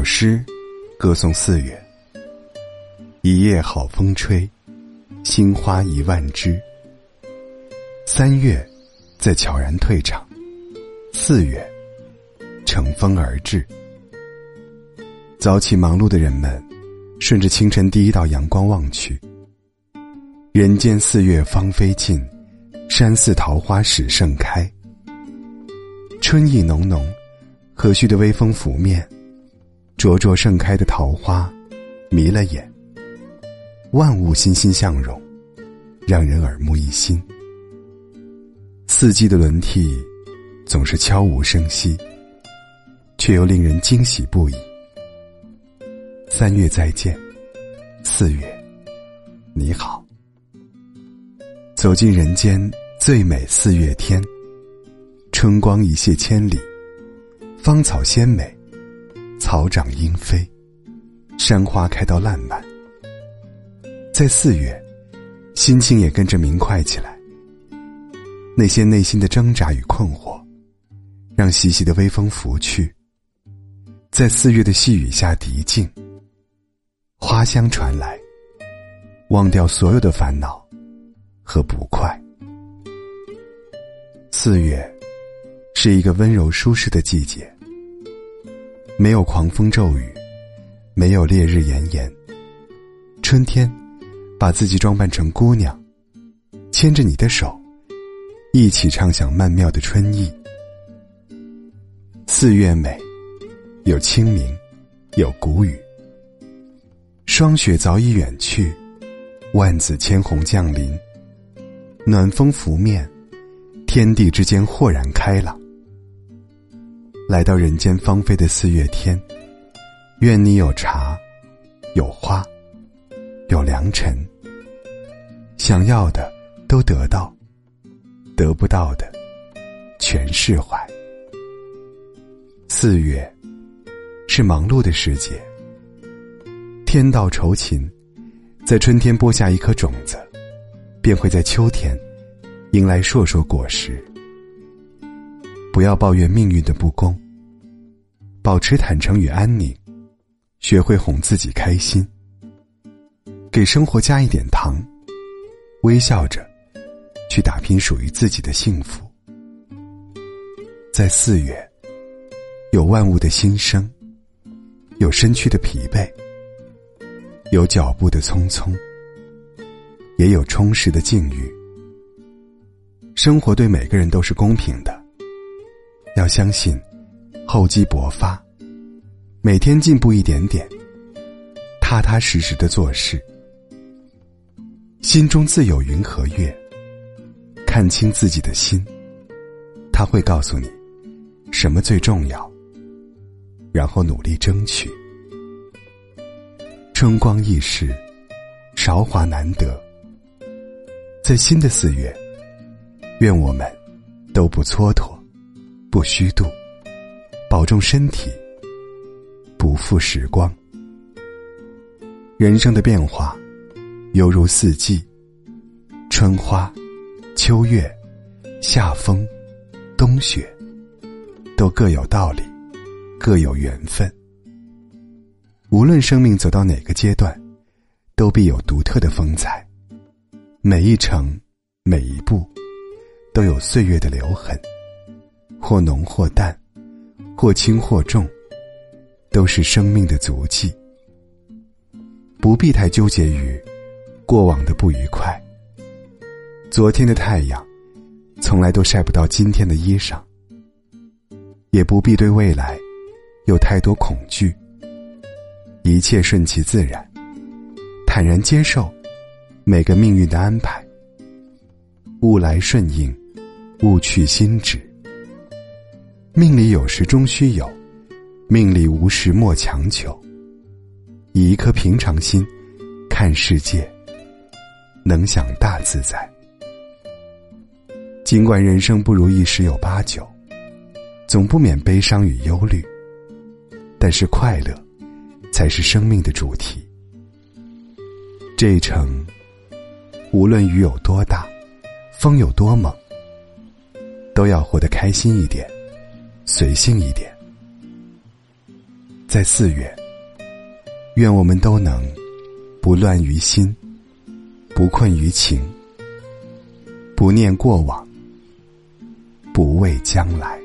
首诗，歌颂四月。一夜好风吹，新花一万枝。三月，在悄然退场；四月，乘风而至。早起忙碌的人们，顺着清晨第一道阳光望去，人间四月芳菲尽，山寺桃花始盛开。春意浓浓，和煦的微风拂面。灼灼盛开的桃花，迷了眼。万物欣欣向荣，让人耳目一新。四季的轮替，总是悄无声息，却又令人惊喜不已。三月再见，四月，你好。走进人间最美四月天，春光一泻千里，芳草鲜美。草长莺飞，山花开到烂漫。在四月，心情也跟着明快起来。那些内心的挣扎与困惑，让习习的微风拂去，在四月的细雨下涤净。花香传来，忘掉所有的烦恼和不快。四月，是一个温柔舒适的季节。没有狂风骤雨，没有烈日炎炎。春天，把自己装扮成姑娘，牵着你的手，一起畅想曼妙的春意。四月美，有清明，有谷雨。霜雪早已远去，万紫千红降临。暖风拂面，天地之间豁然开朗。来到人间芳菲的四月天，愿你有茶，有花，有良辰。想要的都得到，得不到的全释怀。四月是忙碌的时节，天道酬勤，在春天播下一颗种子，便会在秋天迎来硕硕果实。不要抱怨命运的不公，保持坦诚与安宁，学会哄自己开心，给生活加一点糖，微笑着去打拼属于自己的幸福。在四月，有万物的心声，有身躯的疲惫，有脚步的匆匆，也有充实的境遇。生活对每个人都是公平的。要相信，厚积薄发，每天进步一点点，踏踏实实的做事，心中自有云和月。看清自己的心，他会告诉你什么最重要，然后努力争取。春光易逝，韶华难得。在新的四月，愿我们都不蹉跎。不虚度，保重身体，不负时光。人生的变化，犹如四季：春花、秋月、夏风、冬雪，都各有道理，各有缘分。无论生命走到哪个阶段，都必有独特的风采。每一程，每一步，都有岁月的留痕。或浓或淡，或轻或重，都是生命的足迹。不必太纠结于过往的不愉快。昨天的太阳，从来都晒不到今天的衣裳。也不必对未来有太多恐惧。一切顺其自然，坦然接受每个命运的安排。物来顺应，物去心止。命里有时终须有，命里无时莫强求。以一颗平常心看世界，能享大自在。尽管人生不如意十有八九，总不免悲伤与忧虑，但是快乐才是生命的主题。这一程，无论雨有多大，风有多猛，都要活得开心一点。随性一点，在四月，愿我们都能不乱于心，不困于情，不念过往，不畏将来。